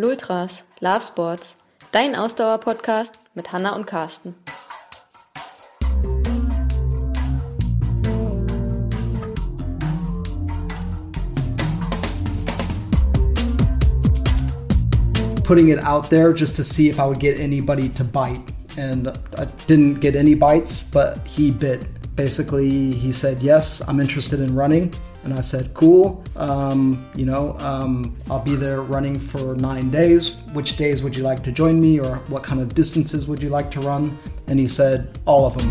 Lultras, Love Sports, dein Ausdauer-Podcast mit Hanna und Carsten. putting it out there just to see if I would get anybody to bite. And I didn't get any bites, but he bit. Basically, he said, Yes, I'm interested in running. And I said, Cool. Um, you know, um, I'll be there running for nine days. Which days would you like to join me, or what kind of distances would you like to run? And he said, All of them.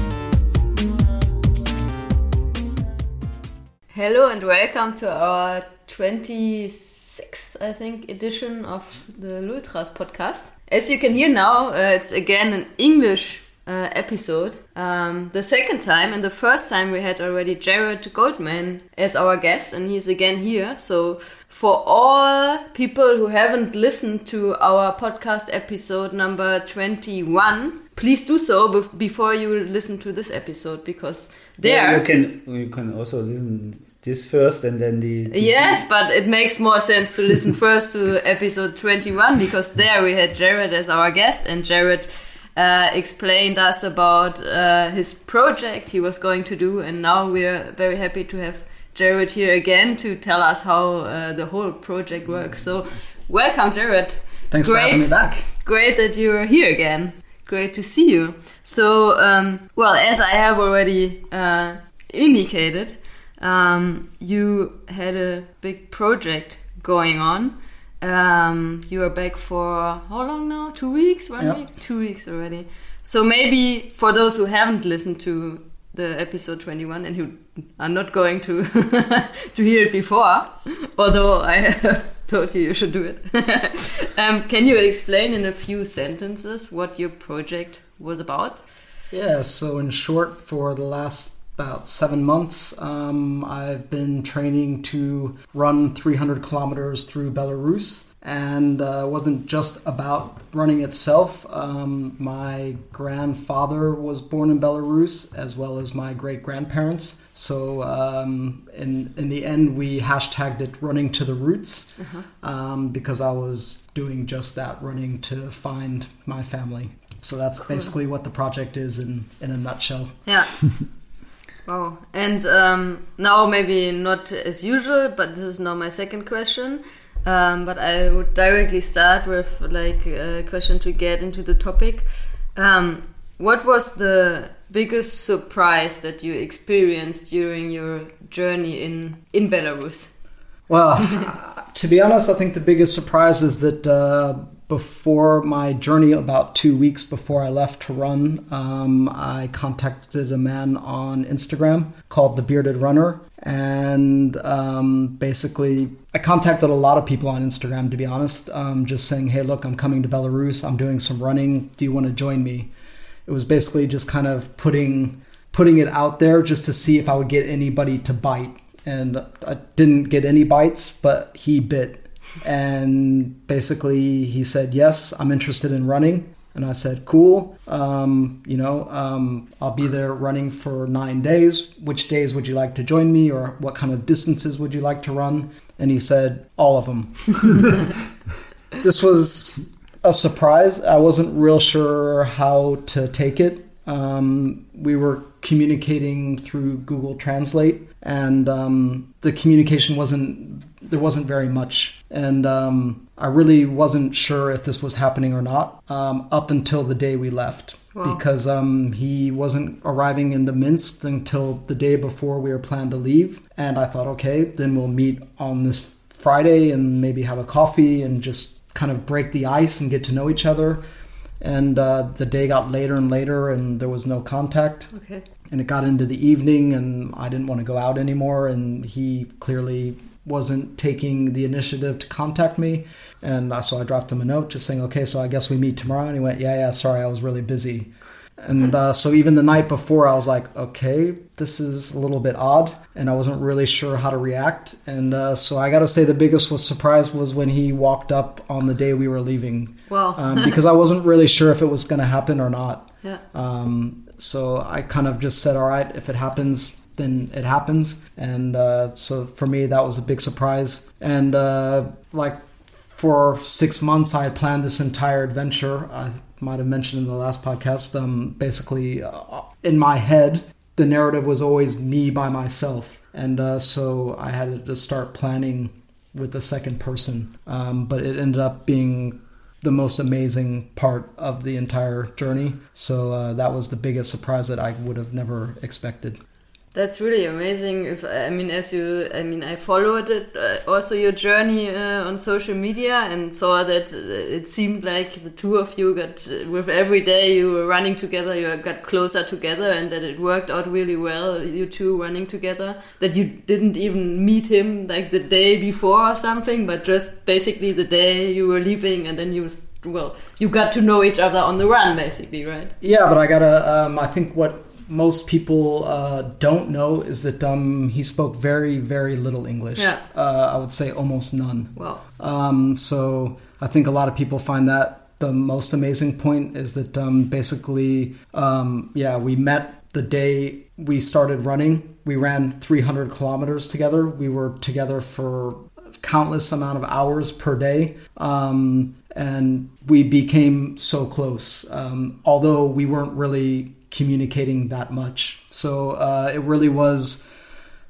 Hello and welcome to our 26th I think, edition of the Lultras podcast. As you can hear now, uh, it's again an English uh, episode. Um, the second time, and the first time we had already Jared Goldman as our guest, and he's again here. So, for all people who haven't listened to our podcast episode number 21, please do so before you listen to this episode because there yeah, you can you can also listen this first and then the, the yes but it makes more sense to listen first to episode 21 because there we had jared as our guest and jared uh, explained us about uh, his project he was going to do and now we're very happy to have jared here again to tell us how uh, the whole project works. So welcome jared. Thanks great, for having me back. Great that you're here again. Great to see you. So um, well as i have already uh, indicated um, you had a big project going on. Um, you are back for how long now? Two weeks, one yep. week? Two weeks already. So maybe for those who haven't listened to the episode 21 and who are not going to to hear it before, although I have told you you should do it. um, can you explain in a few sentences what your project was about? Yeah, so in short, for the last about seven months. Um, I've been training to run 300 kilometers through Belarus, and uh, it wasn't just about running itself. Um, my grandfather was born in Belarus, as well as my great grandparents. So um, in in the end, we hashtagged it "Running to the Roots" uh-huh. Um, because I was doing just that, running to find my family. So that's cool. basically what the project is in in a nutshell. Yeah. Wow. And um, now, maybe not as usual, but this is now my second question. Um, but I would directly start with like a question to get into the topic. Um, what was the biggest surprise that you experienced during your journey in in Belarus? Well, to be honest, I think the biggest surprise is that uh, before my journey, about two weeks before I left to run, um, I contacted a man on Instagram called The Bearded Runner. And um, basically, I contacted a lot of people on Instagram, to be honest, um, just saying, hey, look, I'm coming to Belarus. I'm doing some running. Do you want to join me? It was basically just kind of putting putting it out there just to see if I would get anybody to bite. And I didn't get any bites, but he bit and basically he said, "Yes, I'm interested in running." And I said, "Cool. Um, you know, um, I'll be there running for nine days. Which days would you like to join me, or what kind of distances would you like to run?" And he said, "All of them." this was a surprise. I wasn't real sure how to take it. Um, we were communicating through Google Translate, and um, the communication wasn't there wasn't very much, and um, I really wasn't sure if this was happening or not um, up until the day we left. Wow. Because um, he wasn't arriving into Minsk until the day before we were planned to leave. And I thought, okay, then we'll meet on this Friday and maybe have a coffee and just kind of break the ice and get to know each other. And uh, the day got later and later, and there was no contact. Okay. And it got into the evening, and I didn't want to go out anymore. And he clearly wasn't taking the initiative to contact me. And so I dropped him a note just saying, okay, so I guess we meet tomorrow. And he went, yeah, yeah, sorry, I was really busy. And uh, so even the night before, I was like, okay, this is a little bit odd. And I wasn't really sure how to react. And uh, so I got to say, the biggest was surprise was when he walked up on the day we were leaving. Well, um, because I wasn't really sure if it was going to happen or not. Yeah. Um, so I kind of just said, all right, if it happens, then it happens. And uh, so for me, that was a big surprise. And uh, like for six months, I had planned this entire adventure. I might have mentioned in the last podcast. Um, basically, uh, in my head, the narrative was always me by myself, and uh, so I had to start planning with the second person. Um, but it ended up being the most amazing part of the entire journey. So uh, that was the biggest surprise that I would have never expected. That's really amazing. If I mean, as you, I mean, I followed it uh, also your journey uh, on social media and saw that uh, it seemed like the two of you got uh, with every day you were running together, you got closer together, and that it worked out really well. You two running together. That you didn't even meet him like the day before or something, but just basically the day you were leaving, and then you well, you got to know each other on the run, basically, right? Yeah, but I gotta. Um, I think what most people uh, don't know is that um, he spoke very, very little English. Yeah. Uh, I would say almost none. Wow. Um, so I think a lot of people find that the most amazing point is that um, basically, um, yeah, we met the day we started running. We ran 300 kilometers together. We were together for countless amount of hours per day. Um, and we became so close, um, although we weren't really communicating that much. So uh, it really was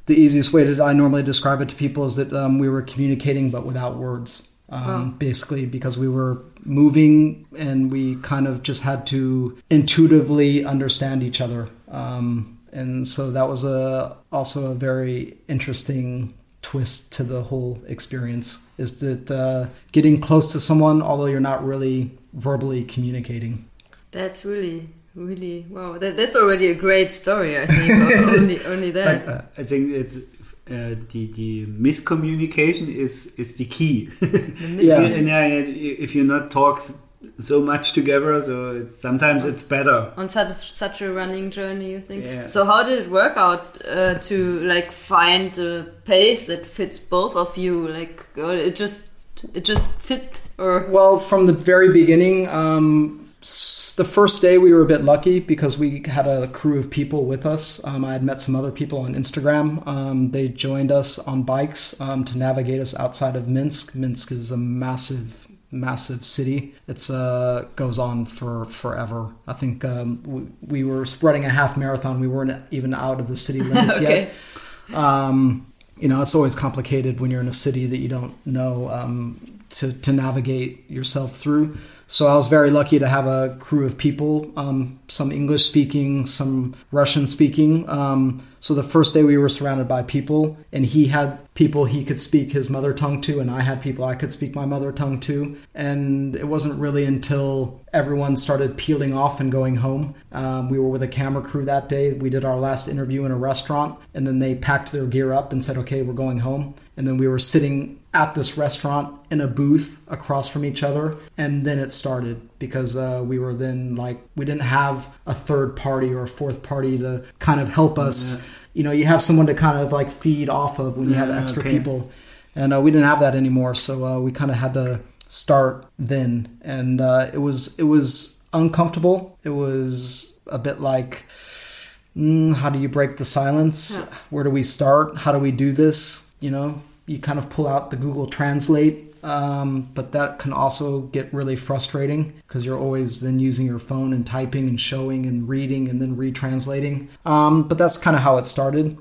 the easiest way that I normally describe it to people is that um, we were communicating but without words. Um, Oh. Basically, because we were moving and we kind of just had to intuitively understand each other. Um, and so that was a also a very interesting twist to the whole experience is that uh, getting close to someone although you're not really verbally communicating That's really, really wow. That, that's already a great story. I think only only that. But uh, I think it's uh, the the miscommunication is is the key. Yeah. and uh, if you not talk so much together, so it's, sometimes it's better. on such such a running journey you think Yeah. so how did it work out uh, to like find the pace that fits both of you like it just it just fit or Well, from the very beginning, um, s- the first day we were a bit lucky because we had a crew of people with us. Um, I had met some other people on Instagram. Um, they joined us on bikes um, to navigate us outside of Minsk. Minsk is a massive, massive city. It's uh, goes on for forever. I think um, we, we were running a half marathon. We weren't even out of the city limits Okay. yet. Um, you know, it's always complicated when you're in a city that you don't know um, to, to navigate yourself through. So I was very lucky to have a crew of people, um, some English speaking, some Russian speaking. Um, so the first day we were surrounded by people, and he had people he could speak his mother tongue to, and I had people I could speak my mother tongue to. And it wasn't really until everyone started peeling off and going home. Um, we were with a camera crew that day. We did our last interview in a restaurant, and then they packed their gear up and said, "Okay, we're going home." And then we were sitting at this restaurant in a booth across from each other, and then it started because uh, we were then like we didn't have a third party or a fourth party to kind of help us. You know, you have someone to kind of like feed off of when you have extra okay. people, and uh, we didn't have that anymore. So uh, we kind of had to start then, and uh, it was it was uncomfortable. It was a bit like. Mm, how do you break the silence? Yeah. Where do we start? How do we do this? You know, you kind of pull out the Google Translate, um, but that can also get really frustrating because you're always then using your phone and typing and showing and reading and then retranslating. Um, but that's kind of how it started.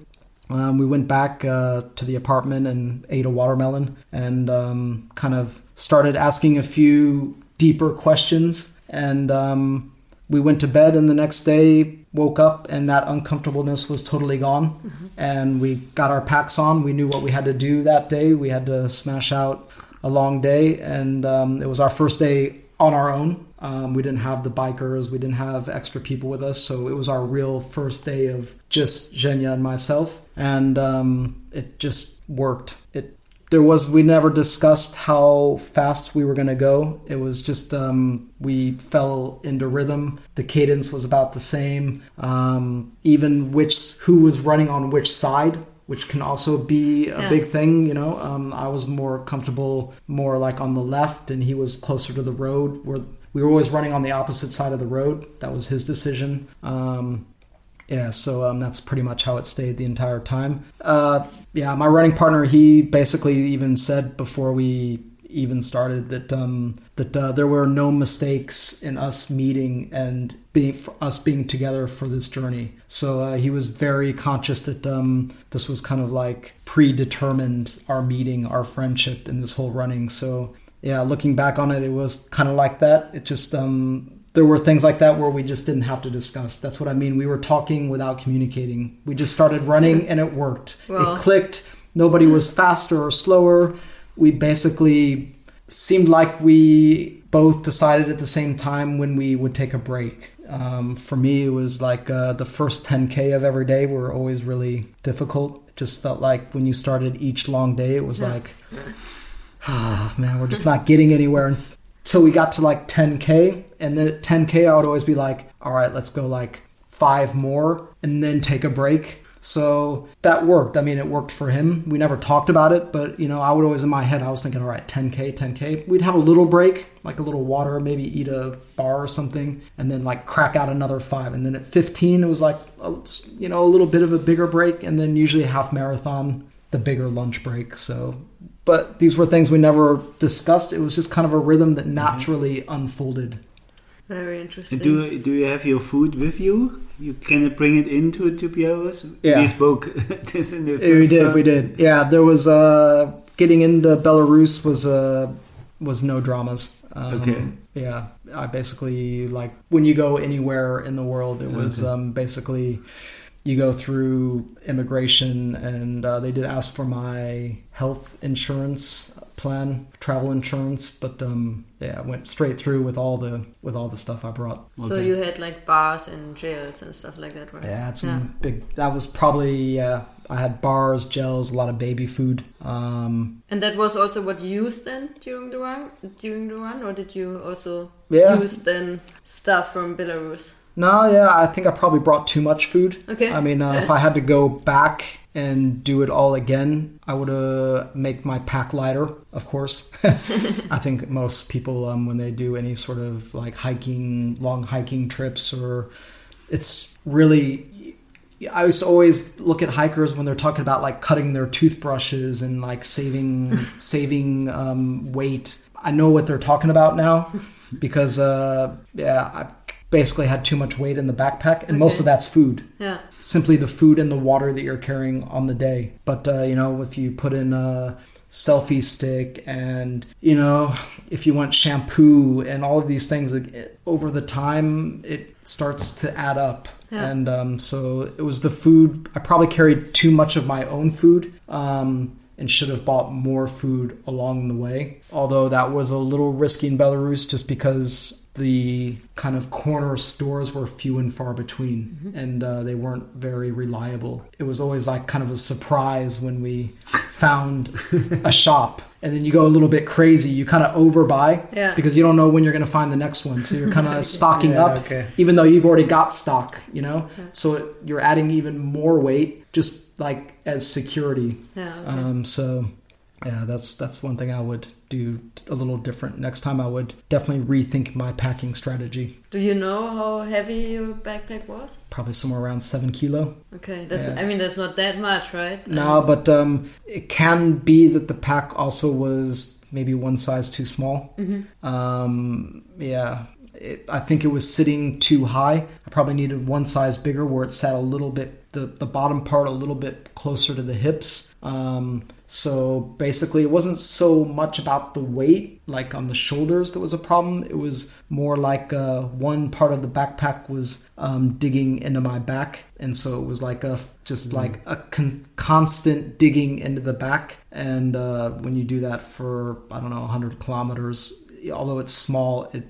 Um, we went back uh, to the apartment and ate a watermelon and um, kind of started asking a few deeper questions. And um, we went to bed, and the next day woke up, and that uncomfortableness was totally gone. And we got our packs on. We knew what we had to do that day. We had to smash out a long day, and um, it was our first day on our own. Um, we didn't have the bikers, we didn't have extra people with us, so it was our real first day of just Zhenya and myself, and um, it just worked. It there was we never discussed how fast we were going to go. It was just um, we fell into rhythm. The cadence was about the same. Um, even which who was running on which side which can also be a Yeah. big thing. You know, um, I was more comfortable, more like on the left, and he was closer to the road. Where we were always running on the opposite side of the road. That was his decision. Um, yeah, so um, that's pretty much how it stayed the entire time. Uh, yeah, my running partner, he basically even said before we even started that um, that uh, there were no mistakes in us meeting and being us being together for this journey. So uh, he was very conscious that um, this was kind of like predetermined our meeting, our friendship, and this whole running. So yeah, looking back on it, it was kind of like that. It just um, there were things like that where we just didn't have to discuss. That's what I mean. We were talking without communicating. We just started running and it worked. Well- it clicked. Nobody was faster or slower. We basically seemed like we both decided at the same time when we would take a break. Um, for me, it was like uh, the first 10K of every day were always really difficult. It just felt like when you started each long day, it was like, oh man, we're just not getting anywhere until we got to like 10K. And then at 10K, I would always be like, all right, let's go like five more and then take a break. So that worked. I mean, it worked for him. We never talked about it, but you know, I would always in my head, I was thinking, all right, 10K, 10K. We'd have a little break, like a little water, maybe eat a bar or something, and then like crack out another five. And then at 15, it was like, oh, a- you know, a little bit of a bigger break, and then usually a half marathon, the bigger lunch break. So, but these were things we never discussed. It was just kind of a rhythm that mm-hmm. naturally unfolded. Very interesting. And do do you have your food with you? You can bring it into Tupiaros? Yeah. We spoke this in the Yeah, we did, we did. Yeah, there was uh getting into Belarus was uh was no dramas. Um, Okay. Yeah, I basically like when you go anywhere in the world, it was Okay. um, basically you go through immigration, and uh, they did ask for my health insurance plan, travel insurance, but um, yeah, I went straight through with all the with all the stuff I brought. So Okay. you had like bars and gels and stuff like that, right? Yeah, it's some big. That was probably yeah. I had bars, gels, a lot of baby food. Um, And that was also what you used then during the run, during the run, or did you also Yeah. use then stuff from Belarus? No, yeah, I think I probably brought too much food. Okay. I mean, uh, if I had to go back and do it all again, I would uh, make my pack lighter, of course. I think most people, um, when they do any sort of like hiking, long hiking trips, or it's really. I used to always look at hikers when they're talking about like cutting their toothbrushes and like saving saving um, weight. I know what they're talking about now because uh, yeah, I basically had too much weight in the backpack, and most of that's food Yeah. simply the food and the water that you're carrying on the day. But uh, you know, if you put in a selfie stick and you know, if you want shampoo and all of these things, like, it, over the time it starts to add up. Yeah. And um, so it was the food. I probably carried too much of my own food. Um, and should have bought more food along the way. Although that was a little risky in Belarus just because the kind of corner stores were few and far between and uh, they weren't very reliable. It was always like kind of a surprise when we found a shop and then you go a little bit crazy. You kind of overbuy Yeah. because you don't know when you're going to find the next one. So you're kind of stocking Yeah, up okay. even though you've already got stock, you know? So it, you're adding even more weight just like as security. Yeah. Okay. Um, so yeah, that's that's one thing I would do a little different next time. I would definitely rethink my packing strategy. Do you know how heavy your backpack was? Probably somewhere around seven kilo. Okay, that's. Yeah. I mean, that's not that much, right? No, but um, it can be that the pack also was maybe one size too small. Um, yeah, it, I think it was sitting too high. I probably needed one size bigger where it sat a little bit, the, the bottom part a little bit closer to the hips. Um, so basically, it wasn't so much about the weight, like on the shoulders, that was a problem. It was more like uh, one part of the backpack was um, digging into my back, and so it was like a just like a con- constant digging into the back. And uh, when you do that for I don't know 100 kilometers, although it's small, it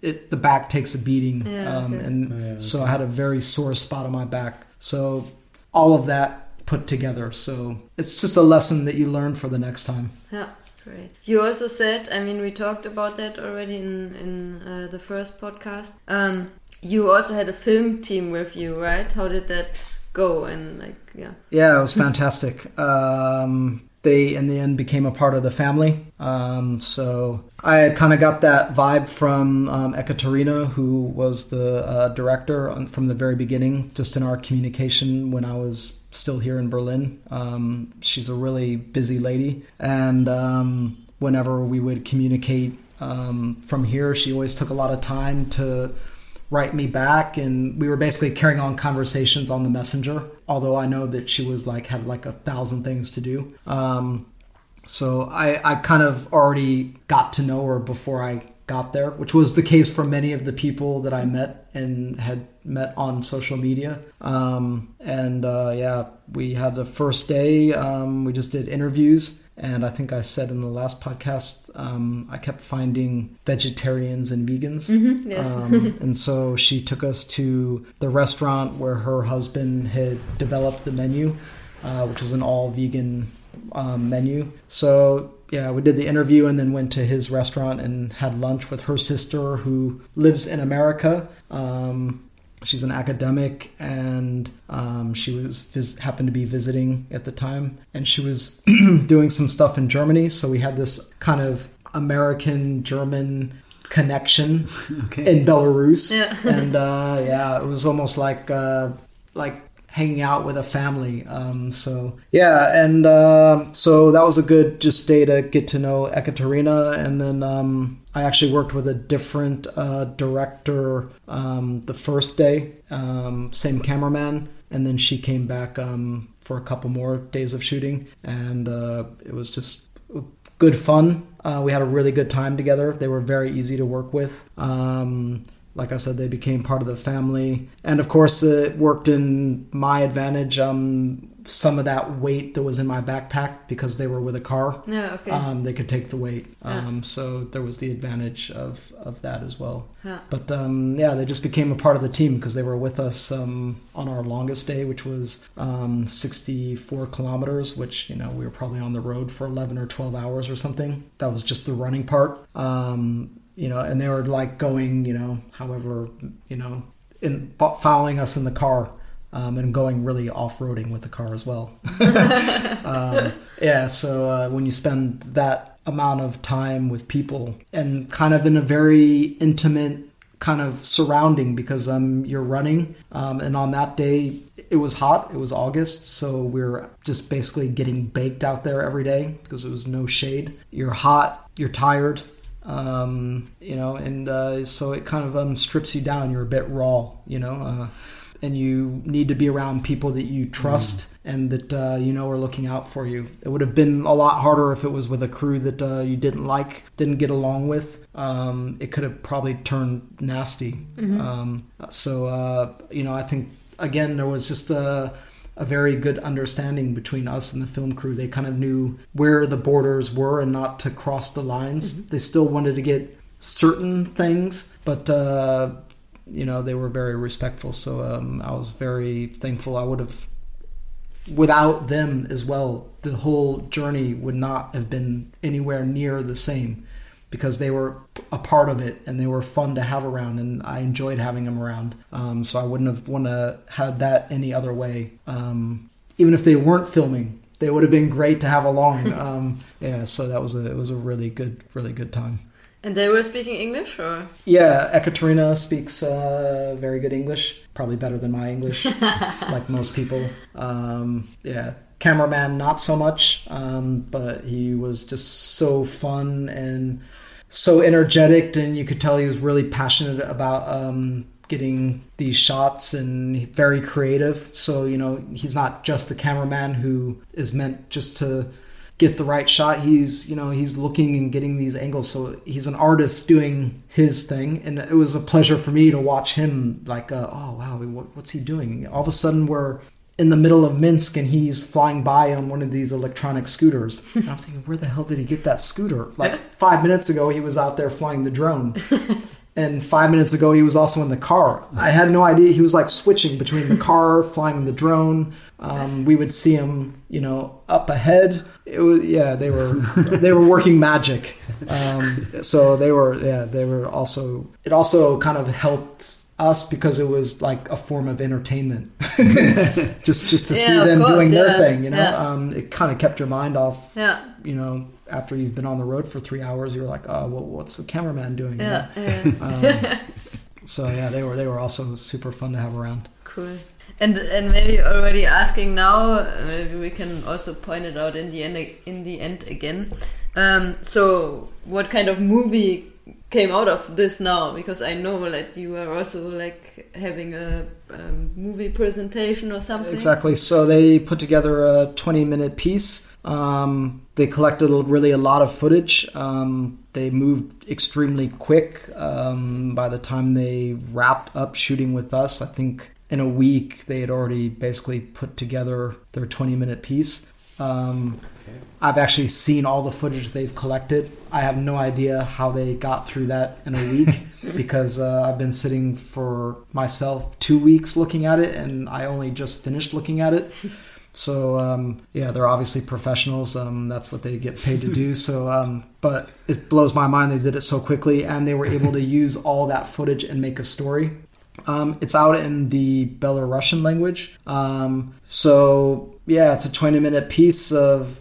it the back takes a beating, Yeah, um, okay. and Yeah, so I had a very sore spot on my back. So all of that put together. So it's just a lesson that you learn for the next time. Yeah, great. You also said, I mean, we talked about that already in in uh, the first podcast. Um, you also had a film team with you, right? How did that go? And like, yeah, Yeah, it was fantastic. Um, they, in the end, became a part of the family. Um, so I kind of got that vibe from um, Ekaterina, who was the uh, director on, from the very beginning, just in our communication when I was still here in Berlin. Um, she's a really busy lady. And um, whenever we would communicate um, from here, she always took a lot of time to write me back and we were basically carrying on conversations on the messenger although i know that she was like had like a thousand things to do um, so I, I kind of already got to know her before i got there which was the case for many of the people that i met and had met on social media um, and uh, yeah we had the first day um, we just did interviews and I think I said in the last podcast, um, I kept finding vegetarians and vegans. Mm-hmm, yes. um, and so she took us to the restaurant where her husband had developed the menu, uh, which is an all vegan um, menu. So yeah, we did the interview and then went to his restaurant and had lunch with her sister who lives in America. Um, she's an academic and um, she was vis- happened to be visiting at the time and she was doing some stuff in germany so we had this kind of american german connection Okay. in belarus Yeah. and uh, yeah it was almost like uh, like hanging out with a family um, so yeah and uh, so that was a good just day to get to know ekaterina and then um, i actually worked with a different uh, director um, the first day um, same cameraman and then she came back um, for a couple more days of shooting and uh, it was just good fun. Uh, we had a really good time together. They were very easy to work with like I said, they became part of the family. And of course, it worked in my advantage. Um, some of that weight that was in my backpack because they were with a car, Yeah, okay. um, they could take the weight. Um, So there was the advantage of, of that as well. But um, yeah, they just became a part of the team because they were with us um, on our longest day, which was um, 64 kilometers, which, you know, we were probably on the road for 11 or 12 hours or something. That was just the running part. You know, and they were like going, you know, however, you know, in following us in the car. Um, and going really off-roading with the car as well. um, yeah, so uh, when you spend that amount of time with people and kind of in a very intimate kind of surrounding because um, you're running, um, and on that day it was hot. It was August, so we are just basically getting baked out there every day because there was no shade. You're hot. You're tired. Um, you know, and uh, so it kind of um, strips you down. You're a bit raw, you know, uh, and you need to be around people that you trust and that uh, you know are looking out for you. It would have been a lot harder if it was with a crew that uh, you didn't like, didn't get along with. Um, it could have probably turned nasty. Um, so uh, you know, I think again there was just a a very good understanding between us and the film crew. They kind of knew where the borders were and not to cross the lines. They still wanted to get certain things, but uh, you know they were very respectful. So um, I was very thankful. I would have, without them as well, the whole journey would not have been anywhere near the same because they were a part of it and they were fun to have around and I enjoyed having them around. Um, so I wouldn't have want to have that any other way. Um, even if they weren't filming, they would have been great to have along. um, yeah, so that was a it was a really good really good time. and they were speaking English, or Yeah, Ekaterina speaks uh, very good English, probably better than my English, like most people. Um, yeah, cameraman not so much, um, but he was just so fun and so energetic, and you could tell he was really passionate about um, getting these shots and very creative. So you know, he's not just the cameraman who is meant just to get the right shot. He's you know he's looking and getting these angles. So he's an artist doing his thing, and it was a pleasure for me to watch him. Like, uh, oh wow, what's he doing? All of a sudden, we're in the middle of Minsk, and he's flying by on one of these electronic scooters. and I'm thinking, where the hell did he get that scooter? Like five minutes ago, he was out there flying the drone. And five minutes ago, he was also in the car. I had no idea. He was like switching between the car, flying the drone. Um, we would see him, you know, up ahead. It was yeah, they were they were working magic. Um, so they were yeah, they were also. It also kind of helped us because it was like a form of entertainment. just just to Yeah, see them course, doing their thing, you know. yeah. Um, it kind of kept your mind off yeah, you know, after you've been on the road for three hours, you're like, oh, well, what's the cameraman doing? yeah, yeah. Um, so yeah, they were they were also super fun to have around. cool. And and maybe already asking now, maybe we can also point it out in the end in the end again. Um, so, what kind of movie came out of this now? Because I know that you are also like having a um, movie presentation or something. Exactly. So they put together a 20 minute piece. Um, they collected really a lot of footage. Um, they moved extremely quick. Um, by the time they wrapped up shooting with us, I think in a week they had already basically put together their 20 minute piece. Um, I've actually seen all the footage they've collected. I have no idea how they got through that in a week because uh, I've been sitting for myself two weeks looking at it, and I only just finished looking at it. So um, yeah, they're obviously professionals. Um, that's what they get paid to do. So, um, but it blows my mind they did it so quickly, and they were able to use all that footage and make a story. Um, it's out in the Belarusian language. Um, so yeah, it's a 20 minute piece of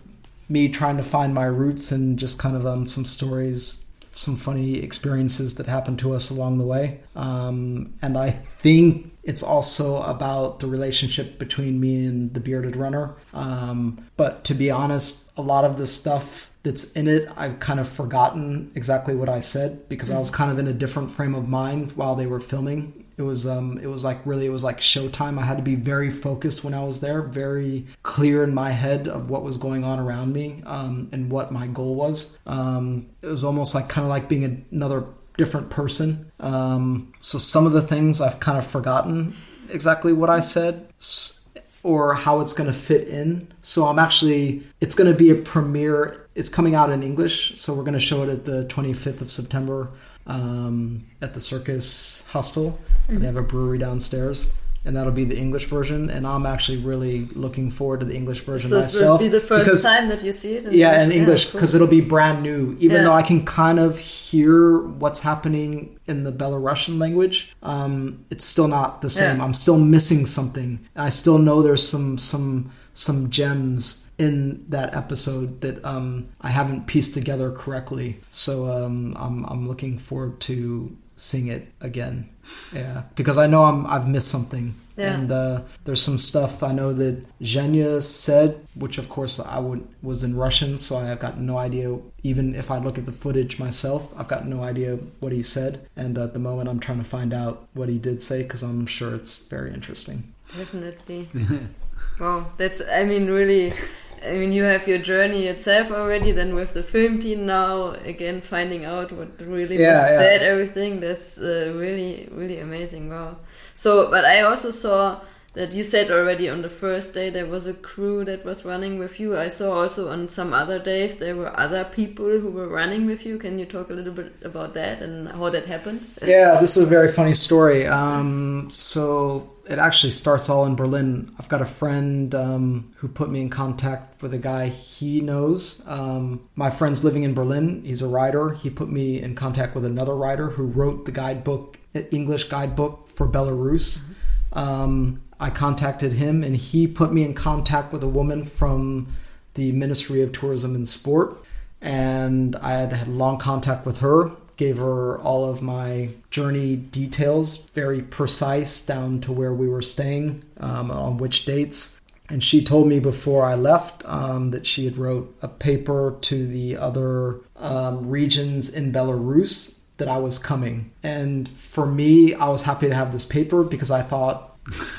me trying to find my roots and just kind of um, some stories, some funny experiences that happened to us along the way. Um, and I think it's also about the relationship between me and the bearded runner. Um, but to be honest, a lot of the stuff that's in it, I've kind of forgotten exactly what I said because I was kind of in a different frame of mind while they were filming it was um it was like really it was like showtime. I had to be very focused when i was there very clear in my head of what was going on around me um, and what my goal was. Um, it was almost like kind of like being another different person. Um, so some of the things i've kind of forgotten exactly what i said or how it's going to fit in. So i'm actually it's going to be a premiere it's coming out in english so we're going to show it at the 25th of september um, at the Circus Hostel. Mm-hmm. They have a brewery downstairs, and that'll be the English version. And I'm actually really looking forward to the English version so myself. So it'll be the first because, time that you see it. In yeah, English? in English because yeah, cool. it'll be brand new. Even yeah. though I can kind of hear what's happening in the Belarusian language, um, it's still not the same. Yeah. I'm still missing something. I still know there's some some some gems in that episode that um, I haven't pieced together correctly. So um, I'm, I'm looking forward to seeing it again. Yeah, because I know I'm I've missed something. Yeah. And uh, there's some stuff I know that Zhenya said, which of course I would, was in Russian, so I've got no idea. Even if I look at the footage myself, I've got no idea what he said. And at the moment, I'm trying to find out what he did say because I'm sure it's very interesting. Definitely. wow, that's I mean really I mean, you have your journey itself already. Then with the film team now, again finding out what really yeah, was yeah. said, everything. That's uh, really, really amazing. Wow. So, but I also saw that you said already on the first day there was a crew that was running with you. I saw also on some other days there were other people who were running with you. Can you talk a little bit about that and how that happened? Yeah, this is a very funny story. Um, so it actually starts all in Berlin. I've got a friend um, who put me in contact with a guy he knows. Um, my friend's living in Berlin. He's a writer. He put me in contact with another writer who wrote the guidebook, English guidebook for Belarus. Mm-hmm. Um, I contacted him, and he put me in contact with a woman from the Ministry of Tourism and Sport. And I had had long contact with her gave her all of my journey details, very precise down to where we were staying, um, on which dates. And she told me before I left um, that she had wrote a paper to the other um, regions in Belarus that I was coming. And for me, I was happy to have this paper because I thought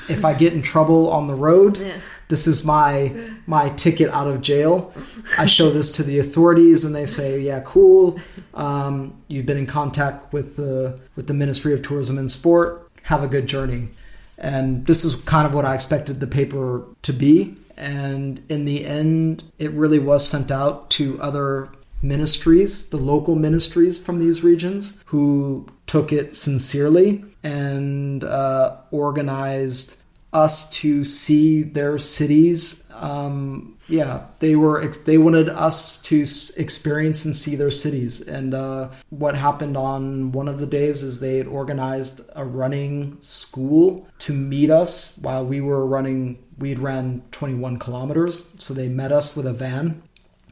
if I get in trouble on the road, yeah. this is my my ticket out of jail. I show this to the authorities, and they say, "Yeah, cool. Um, you've been in contact with the with the Ministry of Tourism and Sport. Have a good journey." And this is kind of what I expected the paper to be. And in the end, it really was sent out to other ministries, the local ministries from these regions, who took it sincerely and uh, organized us to see their cities. Um, yeah, they were they wanted us to experience and see their cities. And uh, what happened on one of the days is they had organized a running school to meet us while we were running. We'd ran 21 kilometers, so they met us with a van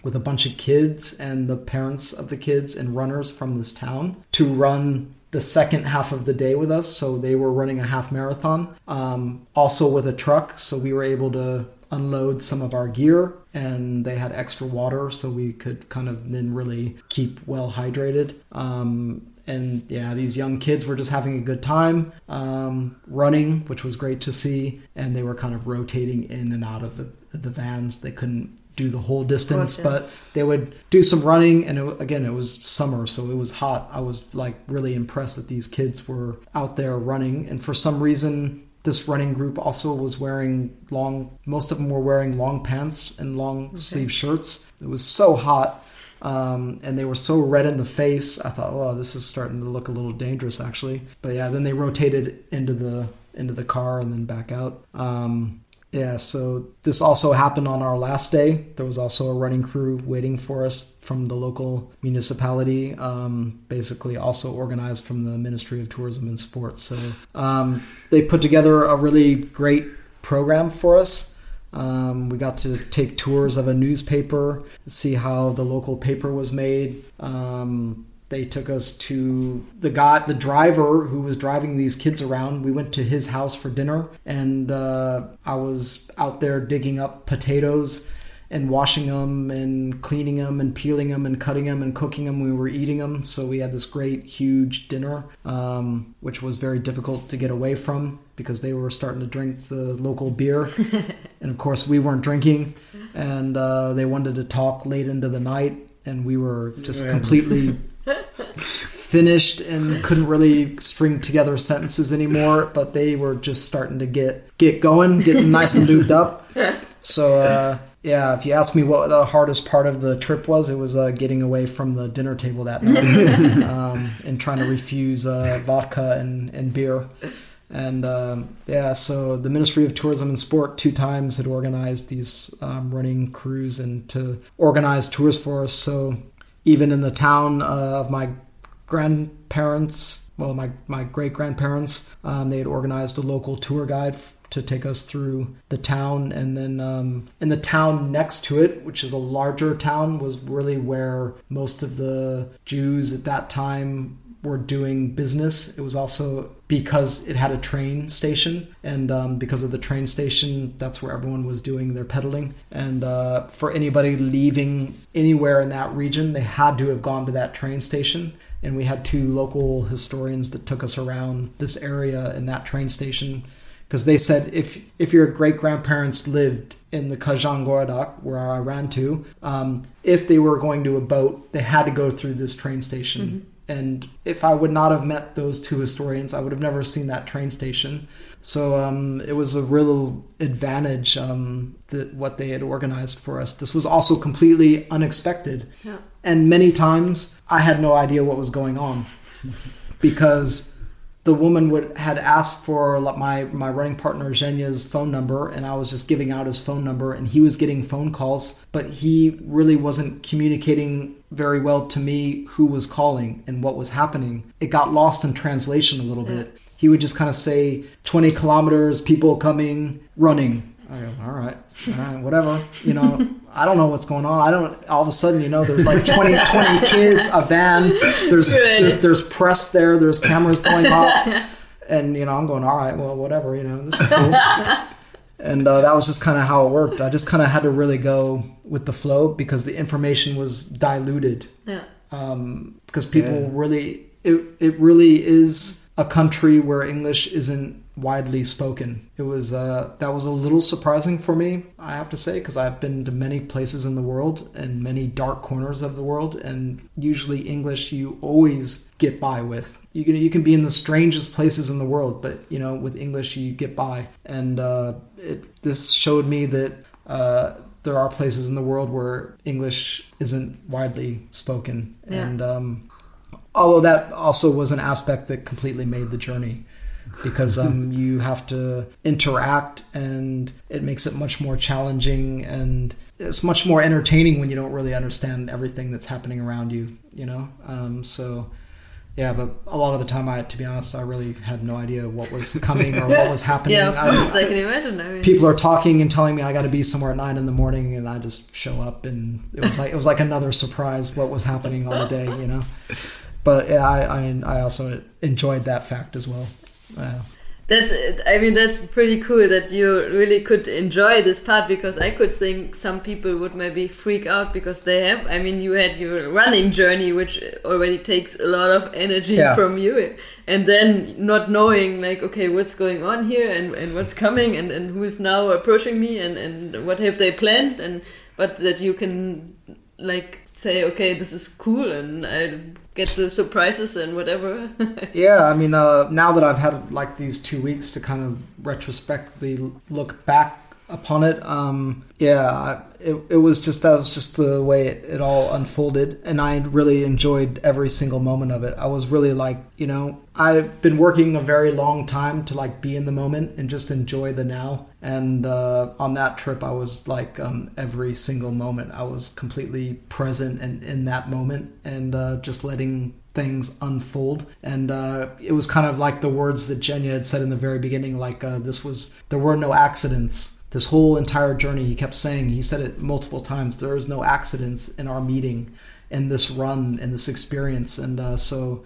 with a bunch of kids and the parents of the kids and runners from this town to run the second half of the day with us. So they were running a half marathon, um, also with a truck. So we were able to unload some of our gear, and they had extra water, so we could kind of then really keep well hydrated. Um, and yeah, these young kids were just having a good time um, running, which was great to see. And they were kind of rotating in and out of the the vans. They couldn't do the whole distance, Gotcha. but they would do some running. And it, again, it was summer, so it was hot. I was like really impressed that these kids were out there running. And for some reason, this running group also was wearing long. Most of them were wearing long pants and long sleeve shirts. It was so hot um, and they were so red in the face. I thought, oh, this is starting to look a little dangerous, actually. But yeah, then they rotated into the into the car and then back out. Um, yeah, so this also happened on our last day. There was also a running crew waiting for us from the local municipality, um, basically also organized from the Ministry of Tourism and Sports. So um, they put together a really great program for us. Um, we got to take tours of a newspaper, see how the local paper was made. Um, they took us to the guy, the driver who was driving these kids around. We went to his house for dinner, and uh, I was out there digging up potatoes and washing them and cleaning them and peeling them and cutting them and cooking them. We were eating them, so we had this great, huge dinner, um, which was very difficult to get away from because they were starting to drink the local beer, and of course we weren't drinking, and uh, they wanted to talk late into the night, and we were just completely finished and couldn't really string together sentences anymore but they were just starting to get get going getting nice and lubed up. So uh, yeah if you ask me what the hardest part of the trip was it was uh, getting away from the dinner table that night um, and trying to refuse uh, vodka and, and beer. And um, yeah so the ministry of tourism and sport two times had organized these um, running crews and to organize tours for us. So even in the town uh, of my grandparents, well, my, my great grandparents, um, they had organized a local tour guide f- to take us through the town. And then um, in the town next to it, which is a larger town, was really where most of the Jews at that time were doing business. It was also because it had a train station, and um, because of the train station, that's where everyone was doing their peddling. And uh, for anybody leaving anywhere in that region, they had to have gone to that train station. And we had two local historians that took us around this area and that train station because they said if if your great grandparents lived in the Kozhan-Gorodok, where I ran to, um, if they were going to a boat, they had to go through this train station. And if I would not have met those two historians, I would have never seen that train station. So um, it was a real advantage um, that what they had organized for us. This was also completely unexpected, Yeah. and many times I had no idea what was going on because the woman would had asked for my my running partner Zhenya's phone number, and I was just giving out his phone number, and he was getting phone calls, but he really wasn't communicating very well to me who was calling and what was happening. It got lost in translation a little bit. He would just kind of say 20 kilometers, people coming, running. I go, all right, all right, whatever. You know, I don't know what's going on. I don't. All of a sudden, you know, there's like 20, 20 kids, a van. There's, there's there's press there. There's cameras going off, and you know, I'm going, all right, well, whatever. You know, this is cool. and uh, that was just kind of how it worked. I just kind of had to really go with the flow because the information was diluted Yeah. um, because people Yeah. really it, it really is a country where English isn't widely spoken. It was uh, that was a little surprising for me, I have to say, because I've been to many places in the world and many dark corners of the world, and usually English you always get by with. You can you can be in the strangest places in the world, but you know with English you get by, and uh, it, this showed me that. Uh, there are places in the world where English isn't widely spoken, Yeah. and um, although that also was an aspect that completely made the journey because um, you have to interact and it makes it much more challenging and it's much more entertaining when you don't really understand everything that's happening around you you know um, so yeah but a lot of the time i to be honest i really had no idea what was coming or what was happening Yeah, of course, I can imagine. I mean, people are talking and telling me I got to be somewhere at nine in the morning, and I just show up, and it was like it was like another surprise what was happening all the day, you know. But yeah, I I, I also enjoyed that fact as well. Uh, that's I mean that's pretty cool that you really could enjoy this part because I could think some people would maybe freak out because they have I mean you had your running journey which already takes a lot of energy Yeah. from you. And then not knowing like okay what's going on here and, and what's coming and, and who's now approaching me and, and what have they planned? And but that you can like say okay this is cool and I get the surprises and whatever Yeah, I mean, uh, now that I've had like these two weeks to kind of retrospectively look back upon it, um, yeah, it, it was just that was just the way it, it all unfolded, and I really enjoyed every single moment of it. I was really like, you know, I've been working a very long time to like be in the moment and just enjoy the now. And uh, on that trip, I was like, um, every single moment, I was completely present and in that moment, and uh, just letting things unfold. And uh, it was kind of like the words that Jenya had said in the very beginning, like uh, this was there were no accidents. This whole entire journey, he kept saying, he said it multiple times. There is no accidents in our meeting, in this run, in this experience, and uh, so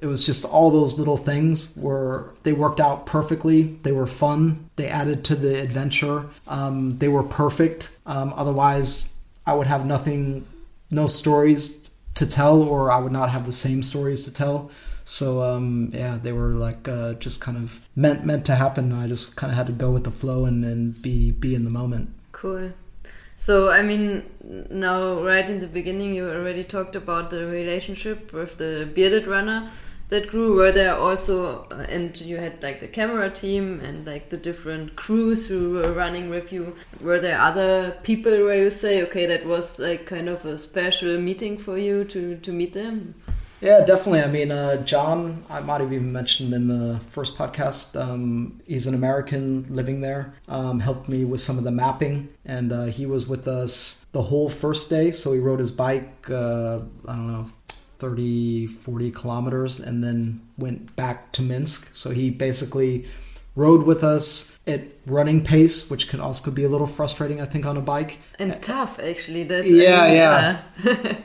it was just all those little things were they worked out perfectly. They were fun. They added to the adventure. Um, they were perfect. Um, otherwise i would have nothing no stories to tell or i would not have the same stories to tell. So um, yeah they were like uh, just kind of meant meant to happen. I just kind of had to go with the flow and, and be be in the moment. Cool. So, I mean, now, right in the beginning, you already talked about the relationship with the bearded runner that grew. Were there also, uh, and you had like the camera team and like the different crews who were running with you. Were there other people where you say, okay, that was like kind of a special meeting for you to, to meet them? Yeah, definitely. I mean, uh, John, I might have even mentioned in the first podcast, um, he's an American living there, um, helped me with some of the mapping, and uh, he was with us the whole first day. So he rode his bike, uh, I don't know, 30, 40 kilometers, and then went back to Minsk. So he basically rode with us at running pace, which can also be a little frustrating, I think, on a bike. And tough, actually. That I Yeah, mean, yeah.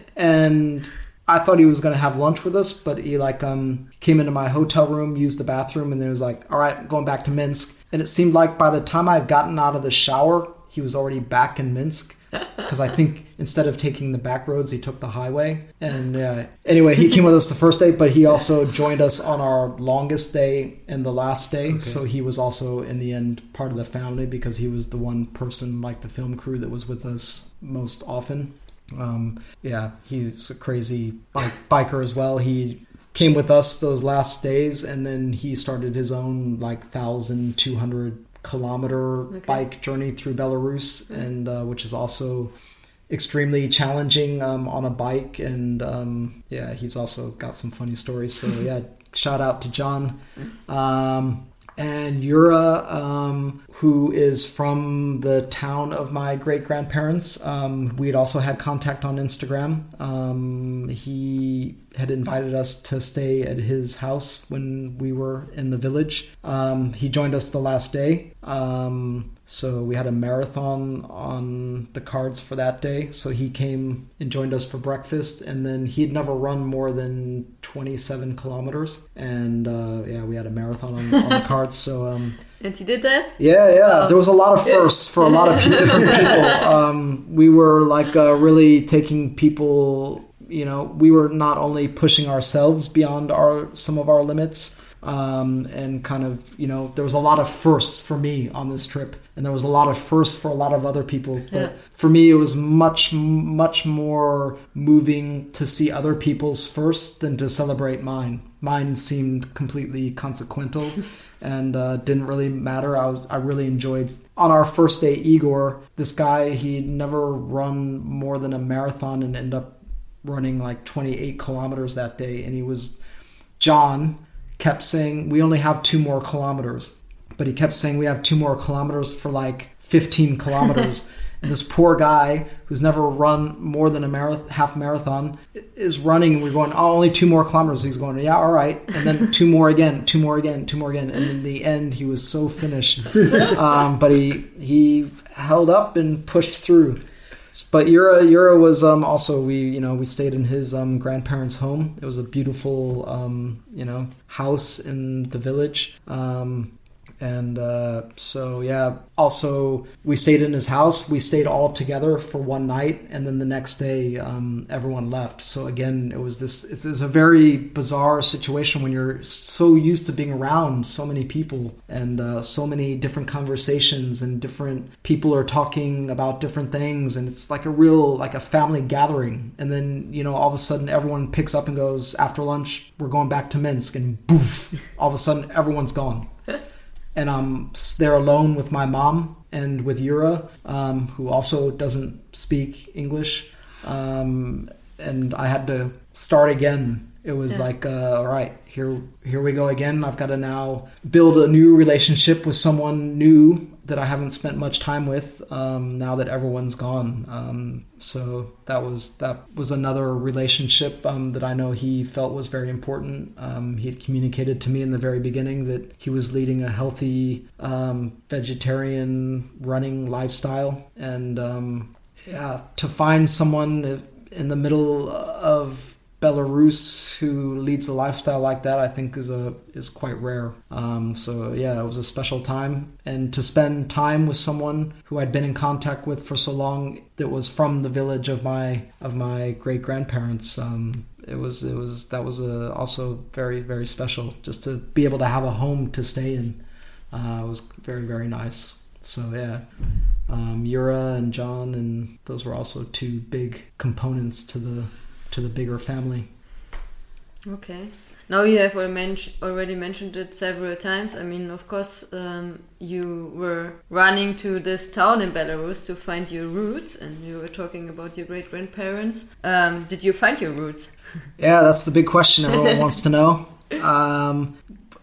and I thought he was going to have lunch with us, but he like um came into my hotel room, used the bathroom, and then was like, "All right, going back to Minsk." And it seemed like by the time I had gotten out of the shower, he was already back in Minsk because I think instead of taking the back roads, he took the highway. And uh, anyway, he came with us the first day, but he also joined us on our longest day and the last day. Okay. So he was also in the end part of the family because he was the one person, like the film crew, that was with us most often. Um, yeah, he's a crazy bike- biker as well. He came with us those last days and then he started his own like 1200 kilometer okay. bike journey through Belarus, mm-hmm. and uh, which is also extremely challenging um, on a bike. And um, yeah, he's also got some funny stories. So yeah, shout out to John. Um, and Yura um, who is from the town of my great grandparents. Um, we had also had contact on Instagram. Um, he had invited us to stay at his house when we were in the village. Um, he joined us the last day. Um, so we had a marathon on the cards for that day. So he came and joined us for breakfast, and then he'd never run more than 27 kilometers. And uh, yeah, we had a marathon on, on the cards. So um, And he did that? yeah, yeah. There was a lot of firsts for a lot of different people. Um, we were like uh, really taking people. You know, we were not only pushing ourselves beyond our some of our limits, um, and kind of you know there was a lot of firsts for me on this trip, and there was a lot of firsts for a lot of other people. But Yeah. for me, it was much much more moving to see other people's firsts than to celebrate mine. Mine seemed completely consequential and uh, didn't really matter. I was I really enjoyed on our first day. Igor, this guy, he'd never run more than a marathon and end up running like 28 kilometers that day. And he was John kept saying we only have two more kilometers, but he kept saying we have two more kilometers for like 15 kilometers. and this poor guy who's never run more than a marath- half marathon is running. And we're going, oh, only two more kilometers. He's going, yeah, all right. And then two more again, two more again, two more again. And in the end, he was so finished. Um, but he he held up and pushed through. But Yura Yura was um, also we you know we stayed in his um, grandparents' home. It was a beautiful um, you know house in the village. Um, and uh, so yeah. Also, we stayed in his house. We stayed all together for one night, and then the next day, um, everyone left. So again, it was this. It's, was a very bizarre situation when you're so used to being around so many people and uh, so many different conversations, and different people are talking about different things, and it's like a real like a family gathering. And then you know, all of a sudden, everyone picks up and goes after lunch. We're going back to Minsk, and boof! All of a sudden, everyone's gone and I'm there alone with my mom and with Yura, um, who also doesn't speak English, um, and I had to start again. It was Yeah. like, uh, all right, here, here we go again. I've got to now build a new relationship with someone new that I haven't spent much time with. Um, now that everyone's gone, um, so that was that was another relationship um, that I know he felt was very important. Um, he had communicated to me in the very beginning that he was leading a healthy um, vegetarian running lifestyle, and um, yeah, to find someone in the middle of Belarus who leads a lifestyle like that, I think is a is quite rare. Um, so yeah, it was a special time, and to spend time with someone who I'd been in contact with for so long that was from the village of my of my great grandparents. Um, it was it was that was uh also very very special just to be able to have a home to stay in. Uh, was very very nice. So yeah, um, Yura and John, and those were also two big components to the to the bigger family. Okay. Now you have already, mentioned it several times. I mean, of course, um, you were running to this town in Belarus to find your roots, and you were talking about your great grandparents. Um, did you find your roots? Yeah, that's the big question everyone wants to know. Um,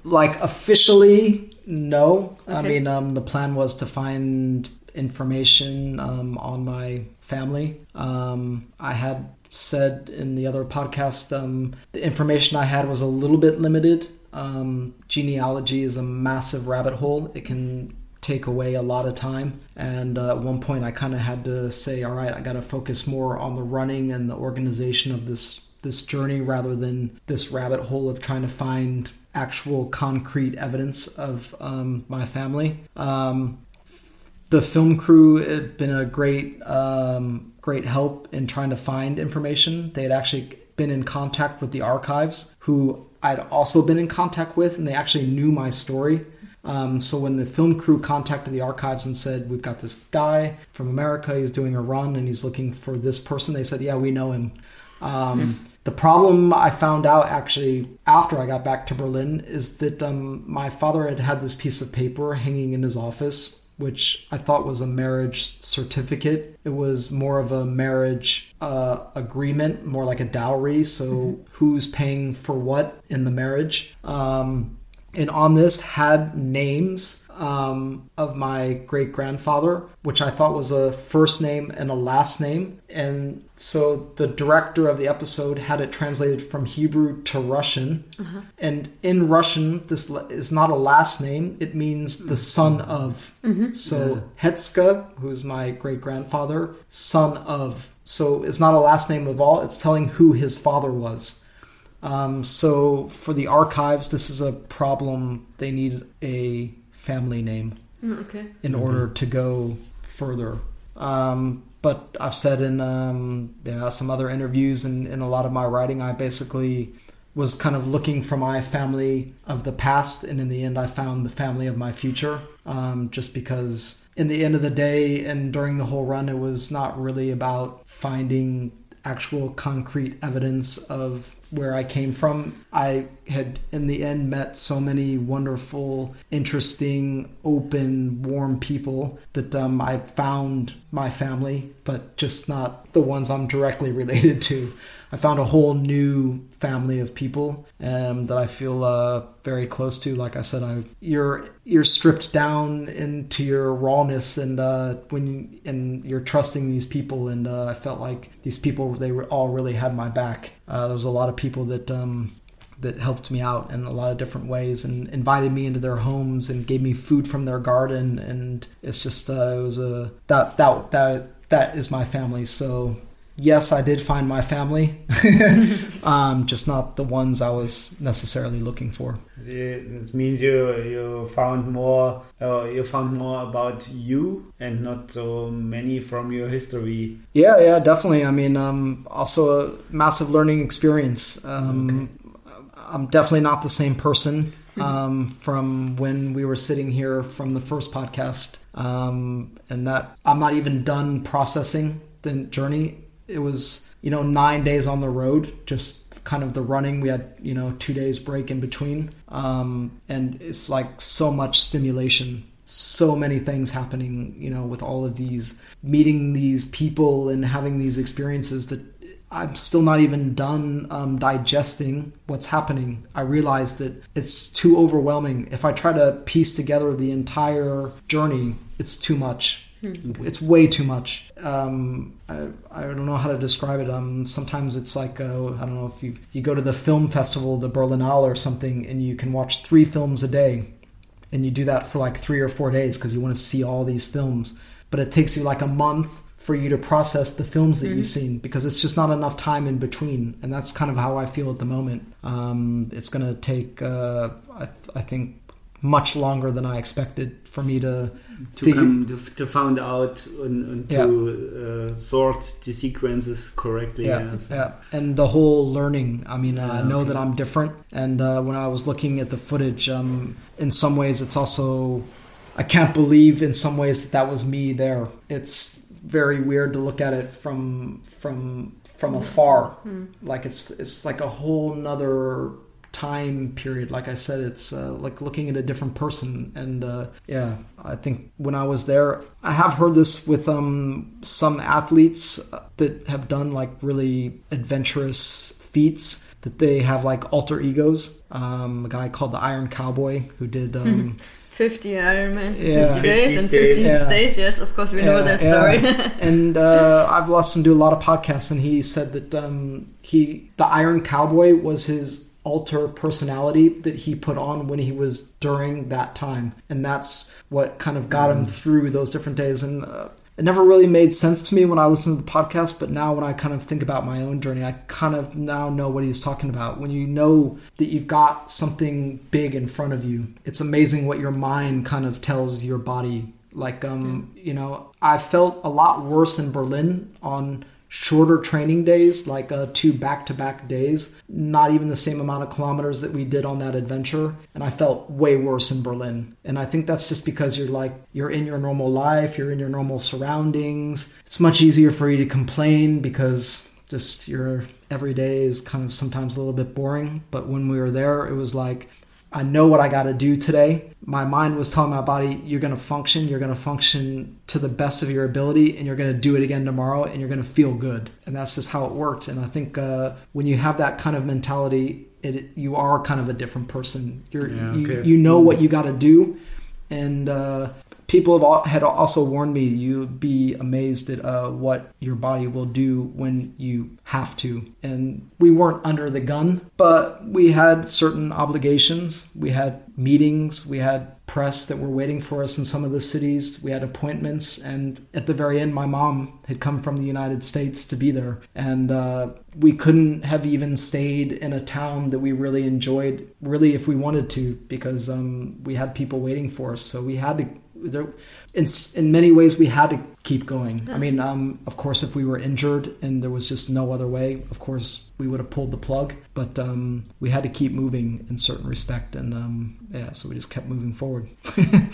like officially, no. I mean, um, the plan was to find information um, on my family. Um, I had said in the other podcast um, the information I had was a little bit limited. Um, genealogy is a massive rabbit hole. It can take away a lot of time. And uh, at one point, I kind of had to say, "All right, I got to focus more on the running and the organization of this this journey rather than this rabbit hole of trying to find actual concrete evidence of um, my family." Um, the film crew had been a great um, great help in trying to find information. They had actually been in contact with the archives, who I'd also been in contact with, and they actually knew my story. Um, so when the film crew contacted the archives and said, "We've got this guy from America. He's doing a run and he's looking for this person," they said, "Yeah, we know him." Um, The problem I found out actually after I got back to Berlin is that um, my father had had this piece of paper hanging in his office, which I thought was a marriage certificate. It was more of a marriage uh, agreement, more like a dowry. So who's paying for what in the marriage? Um, and on this had names um, of my great grandfather, which I thought was a first name and a last name. And so the director of the episode had it translated from Hebrew to Russian. And in Russian, this is not a last name, it means the son of. So Hetska, who's my great grandfather, son of. So it's not a last name of all, it's telling who his father was. Um, so for the archives, this is a problem. They need a family name Mm, okay. in order to go further. Um, but I've said in um, yeah, some other interviews and in a lot of my writing, I basically was kind of looking for my family of the past, and in the end, I found the family of my future. Um, just because, in the end of the day, and during the whole run, it was not really about finding actual concrete evidence of where I came from. I had, in the end, met so many wonderful, interesting, open, warm people that um, I found my family, but just not the ones I'm directly related to. I found a whole new family of people um, that I feel uh, very close to. Like I said, I, you're you're stripped down into your rawness, and uh, when you, and you're trusting these people, and uh, I felt like these people they were all really had my back. Uh, there was a lot of people that um, that helped me out in a lot of different ways and invited me into their homes and gave me food from their garden, and it's just uh, it was a that that that that is my family. So yes, I did find my family, um, just not the ones I was necessarily looking for. It means you you found more uh, you found more about you and not so many from your history. Yeah, yeah, definitely. I mean, um, also a massive learning experience. Um, I'm definitely not the same person um, from when we were sitting here from the first podcast, um, and that I'm not even done processing the journey. It was you know nine days on the road, just kind of the running. We had you know two days break in between, um, and it's like so much stimulation so many things happening, you know, with all of these meeting these people and having these experiences that I'm still not even done um, digesting what's happening. I realize that it's too overwhelming. If I try to piece together the entire journey, it's too much. It's way too much. Um, I, I don't know how to describe it. Um, sometimes it's like uh, I don't know if you you go to the film festival, the Berlinale or something, and you can watch three films a day. And you do that for like three or four days because you want to see all these films. But it takes you like a month for you to process the films that you've seen because it's just not enough time in between. And that's kind of how i feel at the moment. Um, it's going to take uh, I, I think much longer than i expected for me to, To figure- come to, to find out and, and to uh, sort the sequences correctly. yeah, yes. yeah, and the whole learning. I mean, I know okay. that I'm different, and uh, when I was looking at the footage, um, in some ways, it's also I can't believe in some ways that that was me there. It's very weird to look at it from from from afar. Like it's it's like a whole nother time period like i said it's uh, like looking at a different person and uh, yeah i think when i was there i have heard this with um, some athletes uh, that have done like really adventurous feats that they have like alter egos um, a guy called the iron cowboy who did um, 50 Ironmans in Yeah. 50 days 50 and 50 states. Yeah. states. Yes, of course, we know that yeah. story. and uh, I've listened to a lot of podcasts, and he said that um, he, the Iron Cowboy, was his alter personality that he put on when he was during that time, and that's what kind of got him through those different days. And uh, it never really made sense to me when I listened to the podcast, but now when I kind of think about my own journey, I kind of now know what he's talking about. When you know that you've got something big in front of you, it's amazing what your mind kind of tells your body like, um, you know, I felt a lot worse in Berlin on shorter training days, like uh, two back to back days, not even the same amount of kilometers that we did on that adventure. And I felt way worse in Berlin. And I think that's just because you're like, you're in your normal life, you're in your normal surroundings. It's much easier for you to complain because just your every day is kind of sometimes a little bit boring. But when we were there, it was like, I know what I got to do today. My mind was telling my body, you're going to function, you're going to function to the best of your ability, and you're going to do it again tomorrow, and you're going to feel good. And that's just how it worked. And I think uh, when you have that kind of mentality, it, you are kind of a different person. You're, Yeah, you, you know what you got to do. And uh, people have al- had also warned me you'd be amazed at uh, what your body will do when you have to. And we weren't under the gun, but we had certain obligations. We had meetings, we had press that were waiting for us in some of the cities, we had appointments, and at the very end, my mom had come from the United States to be there. And uh, we couldn't have even stayed in a town that we really enjoyed, really, if we wanted to, because um, we had people waiting for us. So we had to there in in many ways we had to keep going. I mean, um, of course, if we were injured and there was just no other way, of course we would have pulled the plug. But um, we had to keep moving in certain respect, and um, yeah, so we just kept moving forward.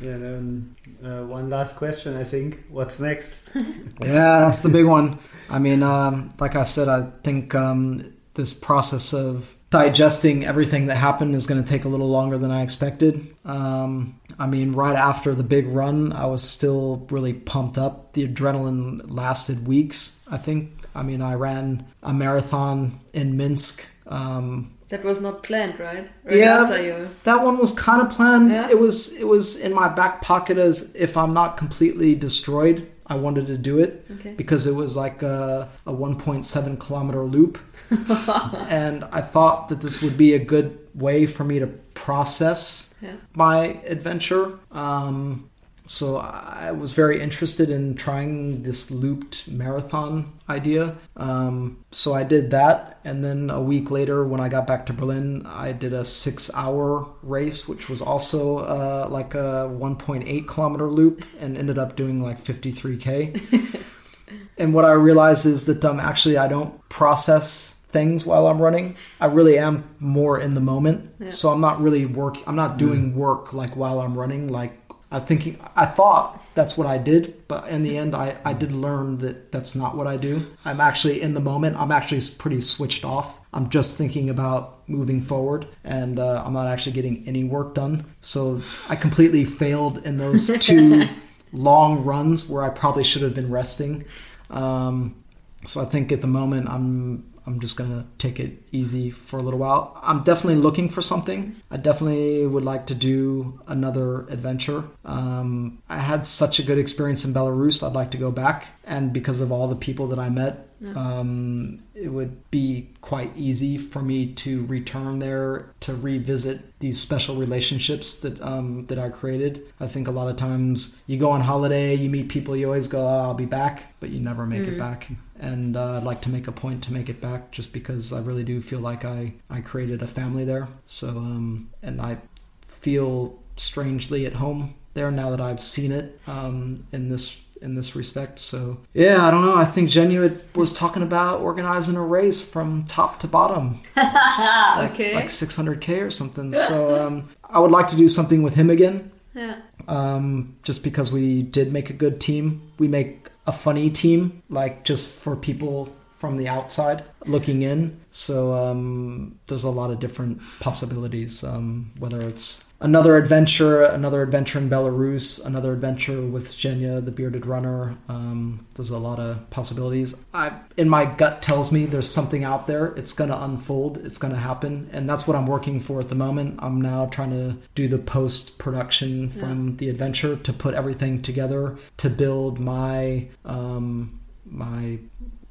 Yeah, then uh, one last question, I think. What's next? yeah, that's the big one. I mean, um, like I said, I think um, this process of digesting everything that happened is going to take a little longer than I expected. Um, I mean, right after the big run, I was still really pumped up. The adrenaline lasted weeks, I think. I mean, I ran a marathon in Minsk. Um, that was not planned, right? Right Yeah. after you. that one was kind of planned. Yeah. It was it was in my back pocket as if I'm not completely destroyed, I wanted to do it Okay. because it was like a, a 1.7 kilometer loop, and I thought that this would be a good way for me to process Yeah. my adventure. Um, so I was very interested in trying this looped marathon idea. Um, so I did that, and then a week later, when I got back to Berlin, I did a six-hour race, which was also uh, like a 1.8 kilometer loop, and ended up doing like 53k. and what I realized is that um, actually I don't process things while I'm running. I really am more in the moment. Yeah. So I'm not really work I'm not doing work like while I'm running like I thinking I thought that's what I did, but in the end I I did learn that that's not what I do. I'm actually in the moment. I'm actually pretty switched off. I'm just thinking about moving forward and uh, I'm not actually getting any work done. So I completely failed in those two long runs where I probably should have been resting. Um, so I think at the moment I'm I'm just gonna take it easy for a little while. I'm definitely looking for something. I definitely would like to do another adventure. Um, I had such a good experience in Belarus. I'd like to go back, and because of all the people that I met, um, it would be quite easy for me to return there to revisit these special relationships that um, that I created. I think a lot of times you go on holiday, you meet people, you always go, oh, "I'll be back," but you never make it back. And uh, I'd like to make a point to make it back, just because I really do feel like I I created a family there. So um, and I feel strangely at home there now that I've seen it um, in this in this respect. So yeah, I don't know. I think Genya was talking about organizing a race from top to bottom, like, okay. like 600k or something. So um, I would like to do something with him again, yeah. um, just because we did make a good team. We make a funny team, like just for people from the outside looking in. So um, there's a lot of different possibilities, um, whether it's another adventure, another adventure in Belarus, another adventure with Genya, the bearded runner. Um, there's a lot of possibilities. I, in my gut tells me there's something out there. It's going to unfold. It's going to happen, and that's what I'm working for at the moment. I'm now trying to do the post production from the adventure to put everything together to build my um, my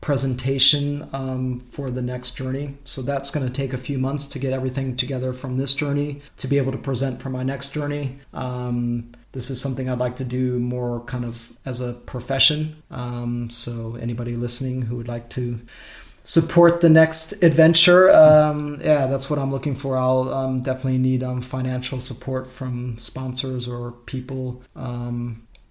presentation um, for the next journey. So that's going to take a few months to get everything together from this journey to be able to present for my next journey. Um, this is something I'd like to do more kind of as a profession. Um, so anybody listening who would like to support the next adventure, um, yeah, that's what I'm looking for. I'll um, definitely need um, financial support from sponsors or people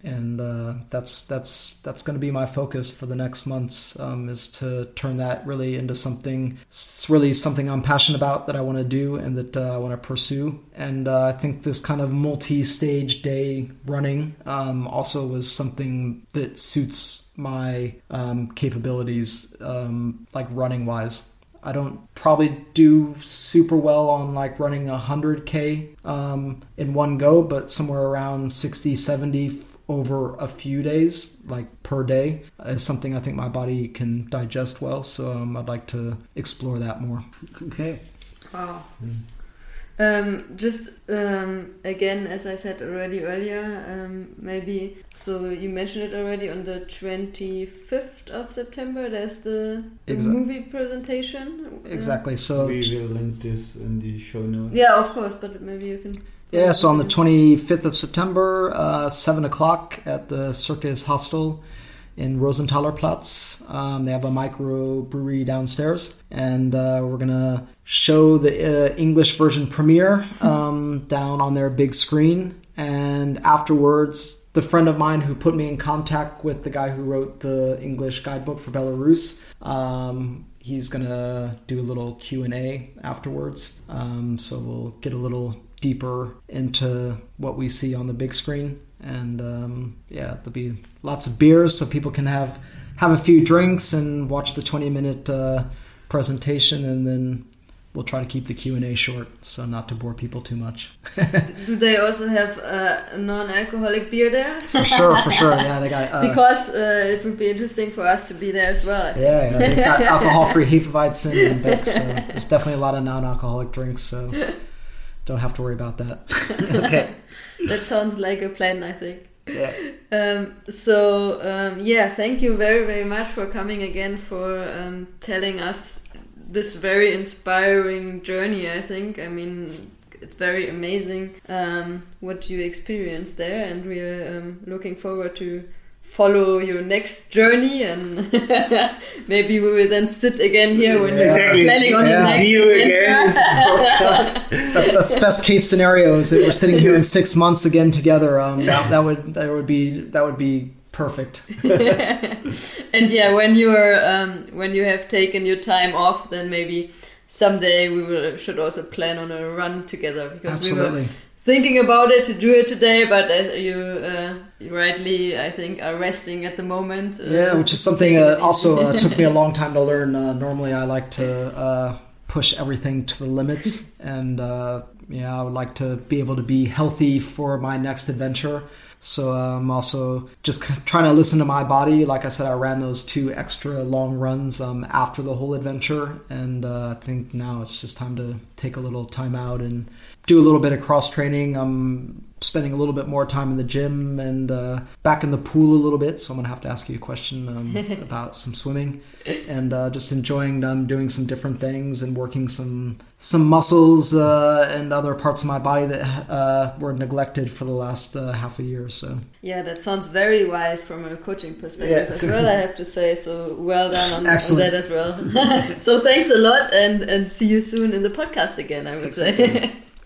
and uh, that's that's that's going to be my focus for the next months um, is to turn that really into something it's really something I'm passionate about that I want to do and that uh, I want to pursue. And uh, I think this kind of multi-stage day running um, also was something that suits my um, capabilities um, like running wise I don't probably do super well on like running 100k um, in one go but somewhere around 60 70 over a few days, like per day, is something I think my body can digest well. So um, I'd like to explore that more. Okay. Wow. Um, just um, again, as I said already earlier, um, maybe so you mentioned it already on the 25th of September. There's the, the Exa- movie presentation. Uh, Exactly. So we will link this in the show notes. yeah, of course, but maybe you can. Yeah, so on the 25th of September, uh, seven o'clock at the Circus Hostel in Rosenthaler Platz. Um, they have a micro brewery downstairs, and uh, we're gonna show the uh, English version premiere um, down on their big screen. And afterwards, the friend of mine who put me in contact with the guy who wrote the English guidebook for Belarus, um, he's gonna do a little Q and A afterwards. Um, so we'll get a little deeper into what we see on the big screen and um, yeah there'll be lots of beers so people can have have a few drinks and watch the 20 minute uh, presentation and then we'll try to keep the q&a short so not to bore people too much Do they also have uh, a non-alcoholic beer there? for sure for sure yeah they got uh, because uh, it would be interesting for us to be there as well. yeah, yeah they've got alcohol-free hefeweizen and Beck, so there's definitely a lot of non-alcoholic drinks so don't have to worry about that okay. That sounds like a plan, I think. Yeah. Um, so um, yeah, thank you very very much for coming again for um, telling us this very inspiring journey. I think. I mean, it's very amazing um, what you experienced there, and we're um, looking forward to follow your next journey and maybe we will then sit again here when exactly. you're planning on yeah. your next See you again. that's, that's the best case scenario is that we're sitting here in six months again together um, that, that would that would be that would be perfect and yeah when you're um, when you have taken your time off then maybe someday we will should also plan on a run together because absolutely we were thinking about it to do it today, but uh, you, uh, you rightly, I think, are resting at the moment. Uh, yeah, which is something uh, also uh, took me a long time to learn. Uh, normally, I like to uh, push everything to the limits, and yeah, I would like to be able to be healthy for my next adventure. So I'm also just trying to listen to my body. Like I said, I ran those two extra long runs um, after the whole adventure, and uh, I think now it's just time to take a little time out and do a little bit of cross training. I'm spending a little bit more time in the gym and uh, back in the pool a little bit. So I'm gonna have to ask you a question um, about some swimming and uh, just enjoying um, doing some different things and working some some muscles uh, and other parts of my body that uh, were neglected for the last uh, half a year. So yeah, that sounds very wise from a coaching perspective Yeah. as well. I have to say, so well done on, on that as well. so thanks a lot, and and see you soon in the podcast again. I would say.